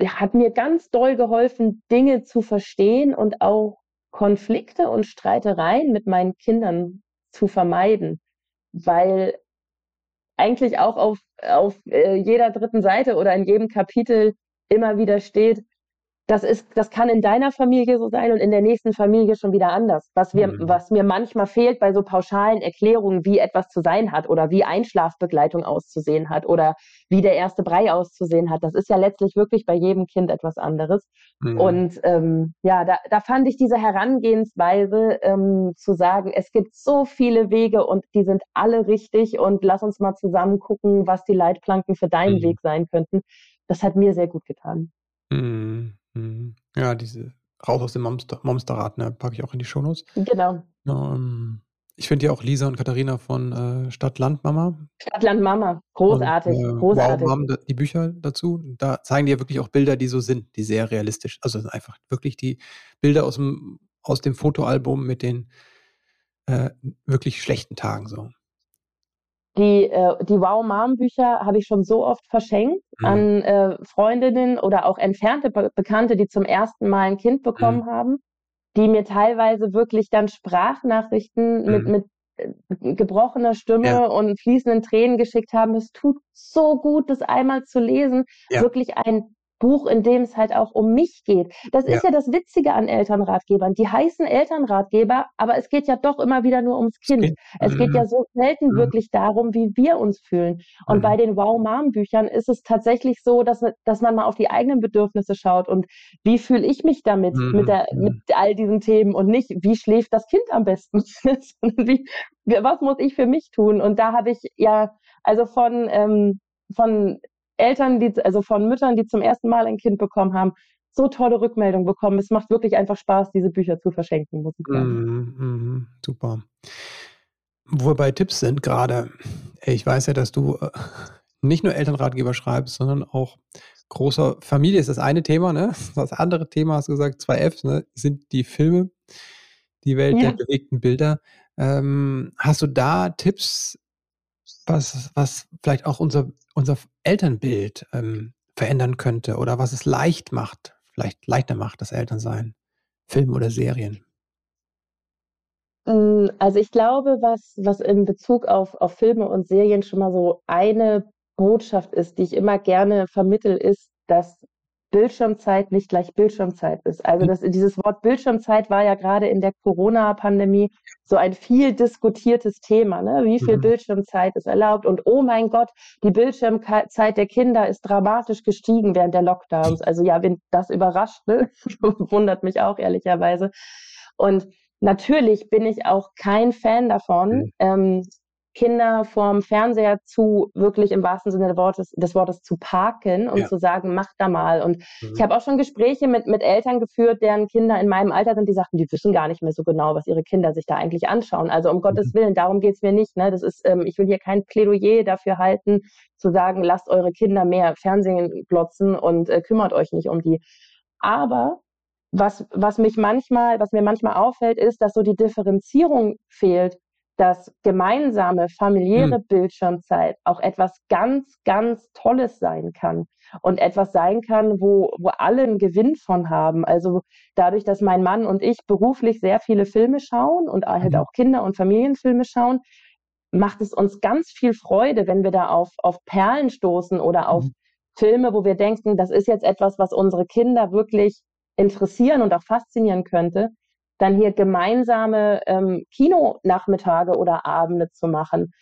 hat mir ganz doll geholfen, Dinge zu verstehen und auch Konflikte und Streitereien mit meinen Kindern zu vermeiden, weil eigentlich auch auf, auf äh, jeder dritten Seite oder in jedem Kapitel immer wieder steht, das ist, das kann in deiner Familie so sein und in der nächsten Familie schon wieder anders. Was wir, mhm. was mir manchmal fehlt bei so pauschalen Erklärungen, wie etwas zu sein hat oder wie Einschlafbegleitung auszusehen hat oder wie der erste Brei auszusehen hat. Das ist ja letztlich wirklich bei jedem Kind etwas anderes. Mhm. Und ähm, ja, da, da fand ich diese Herangehensweise ähm, zu sagen, es gibt so viele Wege und die sind alle richtig und lass uns mal zusammen gucken, was die Leitplanken für deinen mhm. Weg sein könnten. Das hat mir sehr gut getan. Mhm. Ja, diese raus aus dem Monster, Monsterrad, ne, packe ich auch in die Shownotes. Genau. Ja, ähm, ich finde ja auch Lisa und Katharina von äh, Stadt Land Mama. Stadt Land Mama, großartig, und, äh, großartig. Wow, haben die Bücher dazu. Da zeigen die ja wirklich auch Bilder, die so sind, die sehr realistisch. Also einfach wirklich die Bilder aus dem aus dem Fotoalbum mit den äh, wirklich schlechten Tagen so. Die, äh, die Wow Mom Bücher habe ich schon so oft verschenkt mhm. an äh, Freundinnen oder auch entfernte Be Bekannte, die zum ersten Mal ein Kind bekommen mhm. haben, die mir teilweise wirklich dann Sprachnachrichten mhm. mit, mit äh, gebrochener Stimme ja. und fließenden Tränen geschickt haben. Es tut so gut, das einmal zu lesen. Ja. Wirklich ein Buch, in dem es halt auch um mich geht. Das ja. ist ja das Witzige an Elternratgebern. Die heißen Elternratgeber, aber es geht ja doch immer wieder nur ums Kind. Geht, es geht ja so selten mhm. wirklich darum, wie wir uns fühlen. Und mhm. bei den Wow Mom Büchern ist es tatsächlich so, dass, dass man mal auf die eigenen Bedürfnisse schaut und wie fühle ich mich damit, mhm. mit, der, mit all diesen Themen und nicht, wie schläft das Kind am besten, <laughs> wie, was muss ich für mich tun? Und da habe ich ja, also von, ähm, von Eltern, die, also von Müttern, die zum ersten Mal ein Kind bekommen haben, so tolle Rückmeldungen bekommen. Es macht wirklich einfach Spaß, diese Bücher zu verschenken, muss ich sagen. Mm, mm, super. Wo wir bei Tipps sind gerade, ich weiß ja, dass du äh, nicht nur Elternratgeber schreibst, sondern auch großer Familie ist das eine Thema, ne? Das andere Thema, hast du gesagt, zwei Fs, ne? sind die Filme, die Welt ja. der bewegten Bilder. Ähm, hast du da Tipps, was, was vielleicht auch unser unser Elternbild ähm, verändern könnte oder was es leicht macht, vielleicht leichter macht, das Elternsein, Film oder Serien? Hm, also ich glaube, was, was in Bezug auf, auf Filme und Serien schon mal so eine Botschaft ist, die ich immer gerne vermittel, ist, dass Bildschirmzeit nicht gleich Bildschirmzeit ist. Also das, dieses Wort Bildschirmzeit war ja gerade in der Corona-Pandemie so ein viel diskutiertes Thema. Ne? Wie viel mhm. Bildschirmzeit ist erlaubt? Und oh mein Gott, die Bildschirmzeit der Kinder ist dramatisch gestiegen während der Lockdowns. Also ja, wenn das überrascht, ne? <laughs> wundert mich auch ehrlicherweise. Und natürlich bin ich auch kein Fan davon, mhm. ähm, Kinder vorm Fernseher zu wirklich im wahrsten Sinne des Wortes, des Wortes zu parken und ja. zu sagen, mach da mal. Und mhm. ich habe auch schon Gespräche mit, mit Eltern geführt, deren Kinder in meinem Alter sind, die sagten, die wissen gar nicht mehr so genau, was ihre Kinder sich da eigentlich anschauen. Also um mhm. Gottes Willen, darum geht's mir nicht. Ne? Das ist, ähm, ich will hier kein Plädoyer dafür halten, zu sagen, lasst eure Kinder mehr Fernsehen glotzen und äh, kümmert euch nicht um die. Aber was, was mich manchmal, was mir manchmal auffällt, ist, dass so die Differenzierung fehlt dass gemeinsame familiäre mhm. Bildschirmzeit auch etwas ganz, ganz Tolles sein kann und etwas sein kann, wo, wo alle einen Gewinn von haben. Also dadurch, dass mein Mann und ich beruflich sehr viele Filme schauen und halt mhm. auch Kinder- und Familienfilme schauen, macht es uns ganz viel Freude, wenn wir da auf, auf Perlen stoßen oder auf mhm. Filme, wo wir denken, das ist jetzt etwas, was unsere Kinder wirklich interessieren und auch faszinieren könnte dann hier gemeinsame ähm, Kinonachmittage oder Abende zu machen.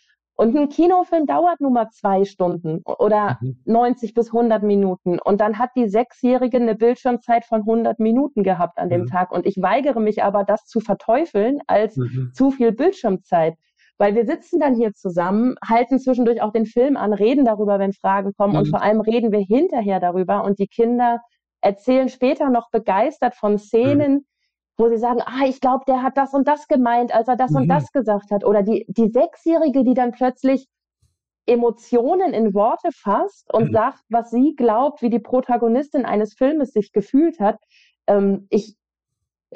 Und ein Kinofilm dauert nun mal zwei Stunden oder mhm. 90 bis 100 Minuten. Und dann hat die Sechsjährige eine Bildschirmzeit von 100 Minuten gehabt an dem mhm. Tag. Und ich weigere mich aber, das zu verteufeln als mhm. zu viel Bildschirmzeit. Weil wir sitzen dann hier zusammen, halten zwischendurch auch den Film an, reden darüber, wenn Fragen kommen. Und mhm. vor allem reden wir hinterher darüber. Und die Kinder erzählen später noch begeistert von Szenen, mhm wo sie sagen, ah, ich glaube, der hat das und das gemeint, als er das mhm. und das gesagt hat. Oder die, die Sechsjährige, die dann plötzlich Emotionen in Worte fasst und mhm. sagt, was sie glaubt, wie die Protagonistin eines Filmes sich gefühlt hat. Ähm, ich,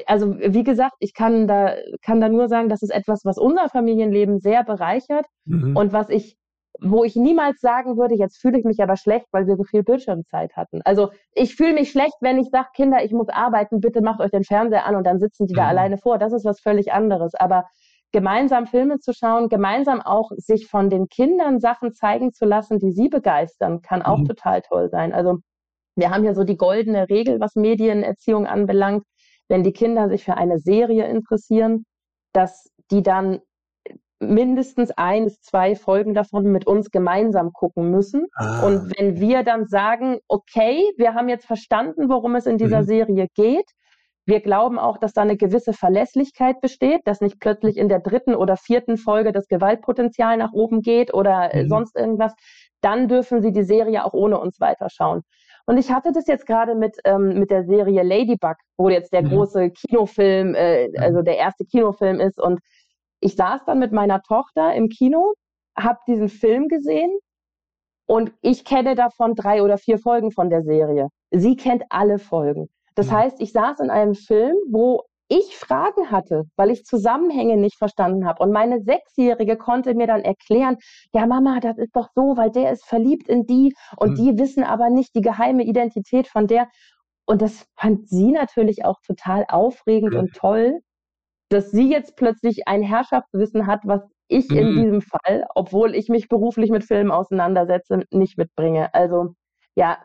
also wie gesagt, ich kann da, kann da nur sagen, das ist etwas, was unser Familienleben sehr bereichert mhm. und was ich wo ich niemals sagen würde, jetzt fühle ich mich aber schlecht, weil wir so viel Bildschirmzeit hatten. Also ich fühle mich schlecht, wenn ich sage, Kinder, ich muss arbeiten, bitte macht euch den Fernseher an und dann sitzen die mhm. da alleine vor. Das ist was völlig anderes. Aber gemeinsam Filme zu schauen, gemeinsam auch sich von den Kindern Sachen zeigen zu lassen, die sie begeistern, kann auch mhm. total toll sein. Also wir haben hier so die goldene Regel, was Medienerziehung anbelangt. Wenn die Kinder sich für eine Serie interessieren, dass die dann mindestens ein bis zwei Folgen davon mit uns gemeinsam gucken müssen. Ah. Und wenn wir dann sagen, okay, wir haben jetzt verstanden, worum es in dieser mhm. Serie geht, wir glauben auch, dass da eine gewisse Verlässlichkeit besteht, dass nicht plötzlich in der dritten oder vierten Folge das Gewaltpotenzial nach oben geht oder äh, mhm. sonst irgendwas. Dann dürfen Sie die Serie auch ohne uns weiterschauen. Und ich hatte das jetzt gerade mit, ähm, mit der Serie Ladybug, wo jetzt der mhm. große Kinofilm, äh, mhm. also der erste Kinofilm ist. Und ich saß dann mit meiner Tochter im Kino, habe diesen Film gesehen und ich kenne davon drei oder vier Folgen von der Serie. Sie kennt alle Folgen. Das mhm. heißt, ich saß in einem Film, wo ich Fragen hatte, weil ich Zusammenhänge nicht verstanden habe. Und meine Sechsjährige konnte mir dann erklären, ja Mama, das ist doch so, weil der ist verliebt in die und mhm. die wissen aber nicht die geheime Identität von der. Und das fand sie natürlich auch total aufregend mhm. und toll dass sie jetzt plötzlich ein Herrschaftswissen hat, was ich mhm. in diesem Fall, obwohl ich mich beruflich mit Filmen auseinandersetze, nicht mitbringe. Also ja,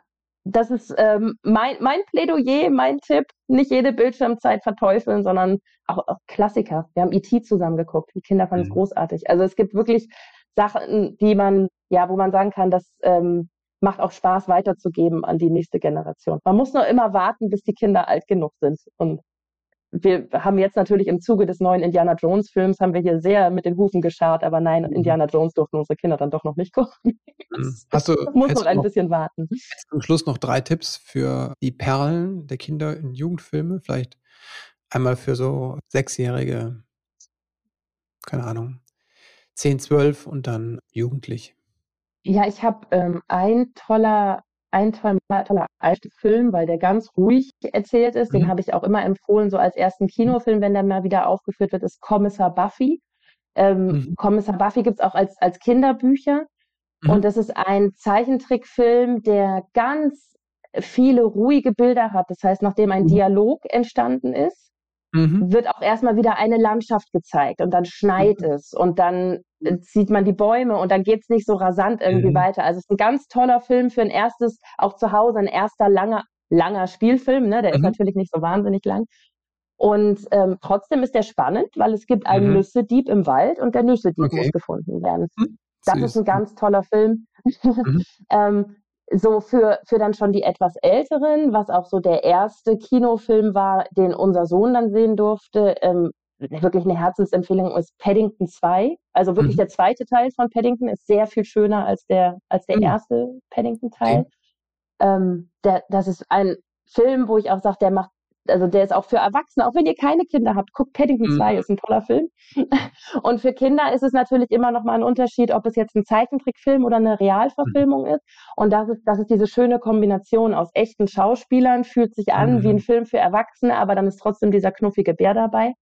das ist ähm, mein, mein Plädoyer, mein Tipp. Nicht jede Bildschirmzeit verteufeln, sondern auch, auch Klassiker. Wir haben E.T. zusammen geguckt. Die Kinder fanden mhm. es großartig. Also es gibt wirklich Sachen, die man, ja, wo man sagen kann, das ähm, macht auch Spaß weiterzugeben an die nächste Generation. Man muss nur immer warten, bis die Kinder alt genug sind. Und wir haben jetzt natürlich im Zuge des neuen Indiana Jones Films haben wir hier sehr mit den Hufen geschart, aber nein, mhm. Indiana Jones durften unsere Kinder dann doch noch nicht gucken. Mhm. Hast du, muss noch ein noch, bisschen warten. Zum Schluss noch drei Tipps für die Perlen der Kinder in Jugendfilme, vielleicht einmal für so Sechsjährige, keine Ahnung, 10, 12 und dann jugendlich. Ja, ich habe ähm, ein toller ein toller, toller alter Film, weil der ganz ruhig erzählt ist. Den mhm. habe ich auch immer empfohlen, so als ersten Kinofilm, wenn der mal wieder aufgeführt wird, ist Kommissar Buffy. Ähm, mhm. Kommissar Buffy gibt es auch als, als Kinderbücher. Mhm. Und das ist ein Zeichentrickfilm, der ganz viele ruhige Bilder hat. Das heißt, nachdem ein mhm. Dialog entstanden ist, mhm. wird auch erstmal wieder eine Landschaft gezeigt und dann schneit mhm. es und dann sieht man die Bäume und dann geht es nicht so rasant irgendwie mhm. weiter. Also es ist ein ganz toller Film für ein erstes, auch zu Hause, ein erster langer, langer Spielfilm, ne? Der ist mhm. natürlich nicht so wahnsinnig lang. Und ähm, trotzdem ist der spannend, weil es gibt einen mhm. Nüssedieb im Wald und der Nüssedieb okay. muss gefunden werden. Mhm. Das Süß. ist ein ganz toller Film. Mhm. <laughs> ähm, so für, für dann schon die etwas älteren, was auch so der erste Kinofilm war, den unser Sohn dann sehen durfte, ähm, wirklich eine Herzensempfehlung ist Paddington 2. Also wirklich mhm. der zweite Teil von Paddington ist sehr viel schöner als der, als der mhm. erste Paddington-Teil. Okay. Ähm, der, das ist ein Film, wo ich auch sage, der macht also der ist auch für Erwachsene, auch wenn ihr keine Kinder habt, guckt Paddington mhm. 2, ist ein toller Film. <laughs> Und für Kinder ist es natürlich immer noch mal ein Unterschied, ob es jetzt ein Zeichentrickfilm oder eine Realverfilmung mhm. ist. Und das ist, das ist diese schöne Kombination aus echten Schauspielern, fühlt sich an mhm. wie ein mhm. Film für Erwachsene, aber dann ist trotzdem dieser knuffige Bär dabei.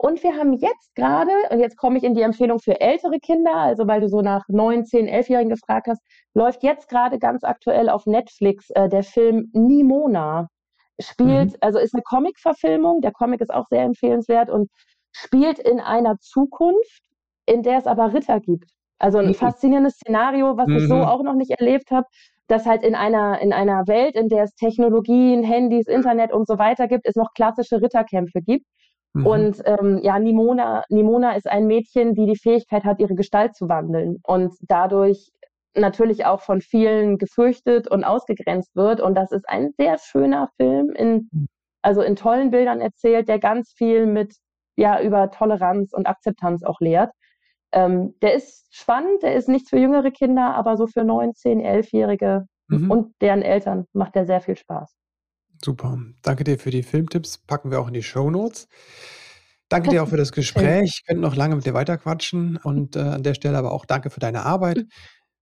Und wir haben jetzt gerade, und jetzt komme ich in die Empfehlung für ältere Kinder, also weil du so nach neun, zehn, elfjährigen gefragt hast, läuft jetzt gerade ganz aktuell auf Netflix äh, der Film Nimona spielt, mhm. also ist eine Comic-Verfilmung, der Comic ist auch sehr empfehlenswert und spielt in einer Zukunft, in der es aber Ritter gibt. Also ein mhm. faszinierendes Szenario, was mhm. ich so mhm. auch noch nicht erlebt habe, dass halt in einer, in einer Welt, in der es Technologien, Handys, Internet und so weiter gibt, es noch klassische Ritterkämpfe gibt. Mhm. Und ähm, ja, Nimona, Nimona ist ein Mädchen, die die Fähigkeit hat, ihre Gestalt zu wandeln und dadurch natürlich auch von vielen gefürchtet und ausgegrenzt wird. Und das ist ein sehr schöner Film, in, mhm. also in tollen Bildern erzählt, der ganz viel mit ja über Toleranz und Akzeptanz auch lehrt. Ähm, der ist spannend, der ist nichts für jüngere Kinder, aber so für 9, 10, 11-Jährige mhm. und deren Eltern macht der sehr viel Spaß. Super. Danke dir für die Filmtipps. Packen wir auch in die Show Notes. Danke dir auch <laughs> für das Gespräch. Ich könnte noch lange mit dir weiterquatschen und äh, an der Stelle aber auch danke für deine Arbeit. <laughs>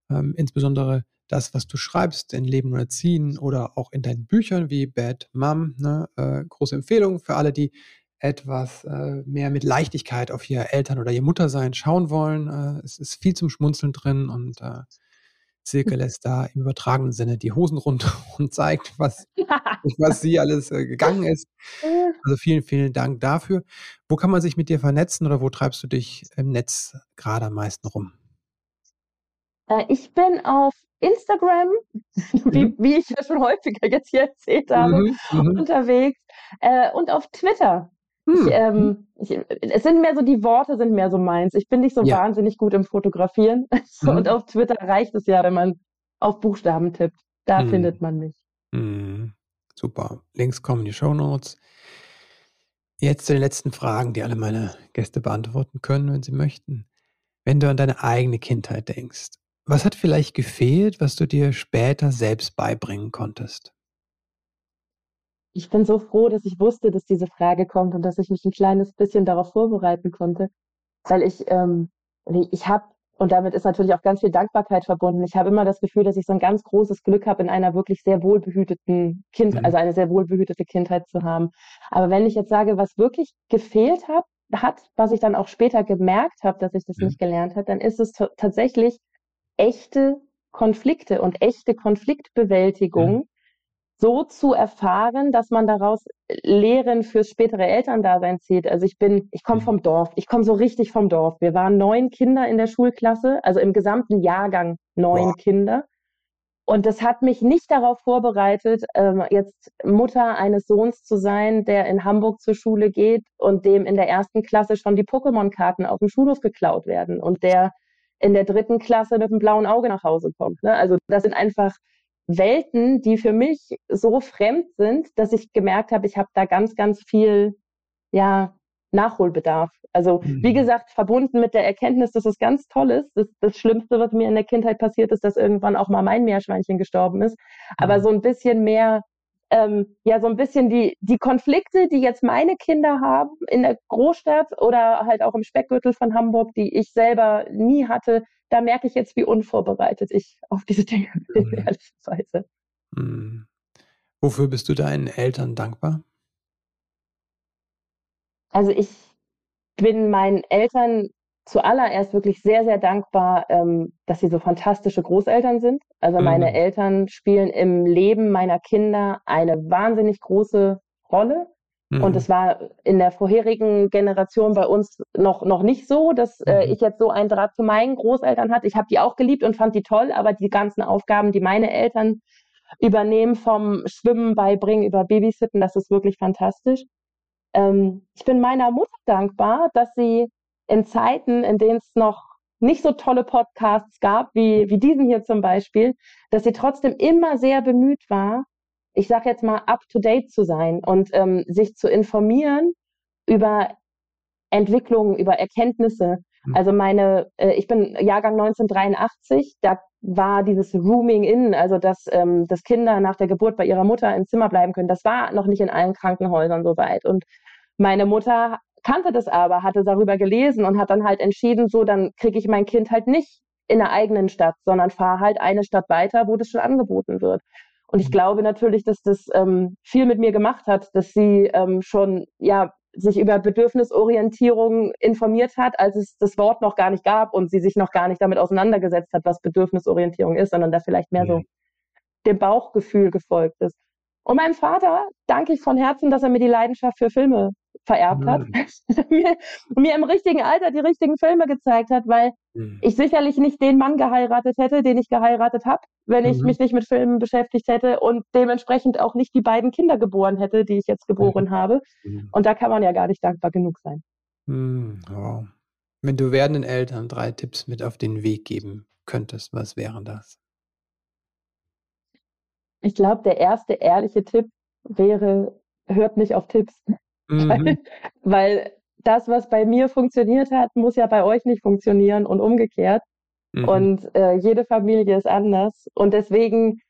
Ähm, insbesondere das, was du schreibst in Leben und Erziehen oder auch in deinen Büchern wie Bad Mom. Ne? Äh, große Empfehlung für alle, die etwas äh, mehr mit Leichtigkeit auf ihr Eltern- oder ihr Muttersein schauen wollen. Äh, es ist viel zum Schmunzeln drin und äh, Silke lässt da im übertragenen Sinne die Hosen runter <laughs> und zeigt, was, was sie alles äh, gegangen ist. <laughs> Also vielen, vielen Dank dafür. Wo kann man sich mit dir vernetzen oder wo treibst du dich im Netz gerade am meisten rum? Äh, ich bin auf Instagram, <laughs> wie, mhm. wie ich ja schon häufiger jetzt hier erzählt habe, mhm, mhm. unterwegs äh, und auf Twitter. Ich, hm. ähm, ich, es sind mehr so, die Worte sind mehr so meins. Ich bin nicht so ja. wahnsinnig gut im Fotografieren. <laughs> Mhm. Und auf Twitter reicht es ja, wenn man auf Buchstaben tippt. Da mhm. findet man mich. Mhm. Super. Links kommen die Show Notes. Jetzt zu den letzten Fragen, die alle meine Gäste beantworten können, wenn sie möchten. Wenn du an deine eigene Kindheit denkst, was hat vielleicht gefehlt, was du dir später selbst beibringen konntest? Ich bin so froh, dass ich wusste, dass diese Frage kommt und dass ich mich ein kleines bisschen darauf vorbereiten konnte, weil ich, ähm, ich habe, und damit ist natürlich auch ganz viel Dankbarkeit verbunden. Ich habe immer das Gefühl, dass ich so ein ganz großes Glück habe, in einer wirklich sehr wohlbehüteten Kind, mhm. also eine sehr wohlbehütete Kindheit zu haben. Aber wenn ich jetzt sage, was wirklich gefehlt hat, hat, was ich dann auch später gemerkt habe, dass ich das mhm. nicht gelernt habe, dann ist es tatsächlich echte Konflikte und echte Konfliktbewältigung, mhm so zu erfahren, dass man daraus Lehren fürs spätere Elterndasein zieht. Also ich bin, ich komme mhm. vom Dorf, ich komme so richtig vom Dorf. Wir waren neun Kinder in der Schulklasse, also im gesamten Jahrgang neun wow. Kinder. Und das hat mich nicht darauf vorbereitet, ähm, jetzt Mutter eines Sohns zu sein, der in Hamburg zur Schule geht und dem in der ersten Klasse schon die Pokémon-Karten auf dem Schulhof geklaut werden und der in der dritten Klasse mit einem blauen Auge nach Hause kommt. Ne? Also das sind einfach Welten, die für mich so fremd sind, dass ich gemerkt habe, ich habe da ganz, ganz viel ja, Nachholbedarf. Also mhm. wie gesagt, verbunden mit der Erkenntnis, dass es ganz toll ist. Das, das Schlimmste, was mir in der Kindheit passiert ist, dass irgendwann auch mal mein Meerschweinchen gestorben ist. Aber mhm. so ein bisschen mehr, ähm, ja, so ein bisschen die, die Konflikte, die jetzt meine Kinder haben in der Großstadt oder halt auch im Speckgürtel von Hamburg, die ich selber nie hatte, da merke ich jetzt, wie unvorbereitet ich auf diese Dinge bin, mhm. <laughs> ehrlicherweise. Mhm. Wofür bist du deinen Eltern dankbar? Also ich bin meinen Eltern zuallererst wirklich sehr, sehr dankbar, ähm, dass sie so fantastische Großeltern sind. Also meine mhm. Eltern spielen im Leben meiner Kinder eine wahnsinnig große Rolle. Mhm. Und es war in der vorherigen Generation bei uns noch, noch nicht so, dass äh, mhm. ich jetzt so einen Draht zu meinen Großeltern hatte. Ich habe die auch geliebt und fand die toll, aber die ganzen Aufgaben, die meine Eltern übernehmen, vom Schwimmen beibringen über Babysitten, das ist wirklich fantastisch. Ähm, ich bin meiner Mutter dankbar, dass sie in Zeiten, in denen es noch nicht so tolle Podcasts gab, wie, wie diesen hier zum Beispiel, dass sie trotzdem immer sehr bemüht war, ich sage jetzt mal, up-to-date zu sein und ähm, sich zu informieren über Entwicklungen, über Erkenntnisse. Mhm. Also meine, äh, ich bin Jahrgang 1983, da war dieses Rooming in, also dass, ähm, dass Kinder nach der Geburt bei ihrer Mutter im Zimmer bleiben können, das war noch nicht in allen Krankenhäusern so weit. Und meine Mutter kannte das aber, hatte darüber gelesen und hat dann halt entschieden, so, dann kriege ich mein Kind halt nicht in der eigenen Stadt, sondern fahre halt eine Stadt weiter, wo das schon angeboten wird. Und ich mhm. glaube natürlich, dass das ähm, viel mit mir gemacht hat, dass sie ähm, schon ja sich über Bedürfnisorientierung informiert hat, als es das Wort noch gar nicht gab und sie sich noch gar nicht damit auseinandergesetzt hat, was Bedürfnisorientierung ist, sondern da vielleicht mehr so dem Bauchgefühl gefolgt ist. Und meinem Vater danke ich von Herzen, dass er mir die Leidenschaft für Filme vererbt mhm. hat, <laughs> mir, mir, im richtigen Alter die richtigen Filme gezeigt hat, weil mhm. ich sicherlich nicht den Mann geheiratet hätte, den ich geheiratet habe, wenn ich mhm. mich nicht mit Filmen beschäftigt hätte und dementsprechend auch nicht die beiden Kinder geboren hätte, die ich jetzt geboren mhm. habe. Mhm. Und da kann man ja gar nicht dankbar genug sein. Mhm. Wow. Wenn du werdenden Eltern drei Tipps mit auf den Weg geben könntest, was wären das? Ich glaube, der erste ehrliche Tipp wäre, hört nicht auf Tipps. Mhm. Weil, <laughs> weil, das, was bei mir funktioniert hat, muss ja bei euch nicht funktionieren und umgekehrt. Mhm. Und äh, jede Familie ist anders. Und deswegen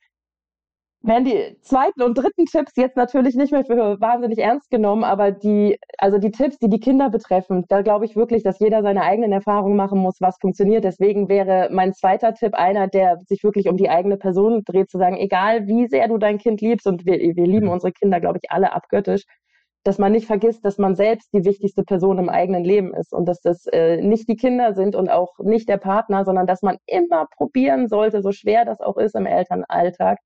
werden die zweiten und dritten Tipps jetzt natürlich nicht mehr für wahnsinnig ernst genommen, aber die, also die Tipps, die die Kinder betreffen, da glaube ich wirklich, dass jeder seine eigenen Erfahrungen machen muss, was funktioniert. Deswegen wäre mein zweiter Tipp einer, der sich wirklich um die eigene Person dreht, zu sagen, egal wie sehr du dein Kind liebst und wir, wir lieben mhm. unsere Kinder, glaube ich, alle abgöttisch, dass man nicht vergisst, dass man selbst die wichtigste Person im eigenen Leben ist und dass das äh, nicht die Kinder sind und auch nicht der Partner, sondern dass man immer probieren sollte, so schwer das auch ist im Elternalltag,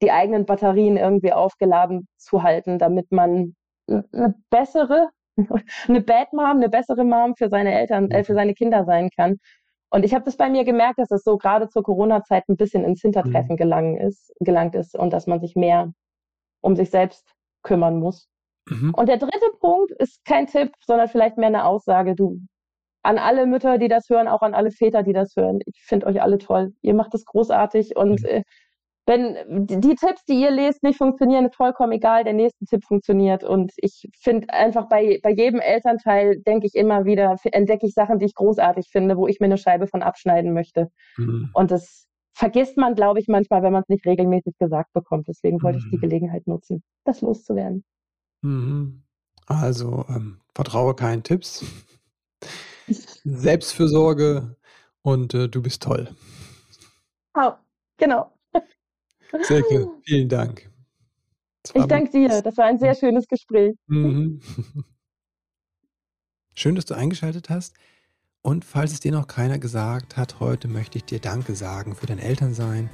die eigenen Batterien irgendwie aufgeladen zu halten, damit man eine bessere, eine <laughs> Bad Mom, eine bessere Mom für seine Eltern, äh, für seine Kinder sein kann. Und ich habe das bei mir gemerkt, dass es so gerade zur Corona-Zeit ein bisschen ins Hintertreffen mhm. gelangen ist, gelangt ist und dass man sich mehr um sich selbst kümmern muss. Mhm. Und der dritte Punkt ist kein Tipp, sondern vielleicht mehr eine Aussage. Du, an alle Mütter, die das hören, auch an alle Väter, die das hören. Ich finde euch alle toll. Ihr macht es großartig und mhm. äh, wenn die Tipps, die ihr lest, nicht funktionieren, ist vollkommen egal, der nächste Tipp funktioniert. Und ich finde einfach bei, bei jedem Elternteil, denke ich immer wieder, entdecke ich Sachen, die ich großartig finde, wo ich mir eine Scheibe von abschneiden möchte. Mhm. Und das vergisst man, glaube ich, manchmal, wenn man es nicht regelmäßig gesagt bekommt. Deswegen wollte mhm. ich die mhm. Gelegenheit nutzen, das loszuwerden. Mhm. Also ähm, vertraue keinen Tipps. Selbstfürsorge und äh, du bist toll. Oh, genau. Silke, vielen Dank. Ich danke dir. Das war ein sehr schönes Gespräch. Mhm. Schön, dass du eingeschaltet hast. Und falls es dir noch keiner gesagt hat, heute möchte ich dir Danke sagen für dein Elternsein.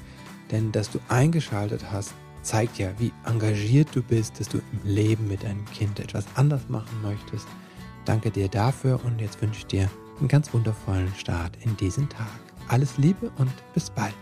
Denn dass du eingeschaltet hast, zeigt ja, wie engagiert du bist, dass du im Leben mit deinem Kind etwas anders machen möchtest. Danke dir dafür und jetzt wünsche ich dir einen ganz wundervollen Start in diesen Tag. Alles Liebe und bis bald.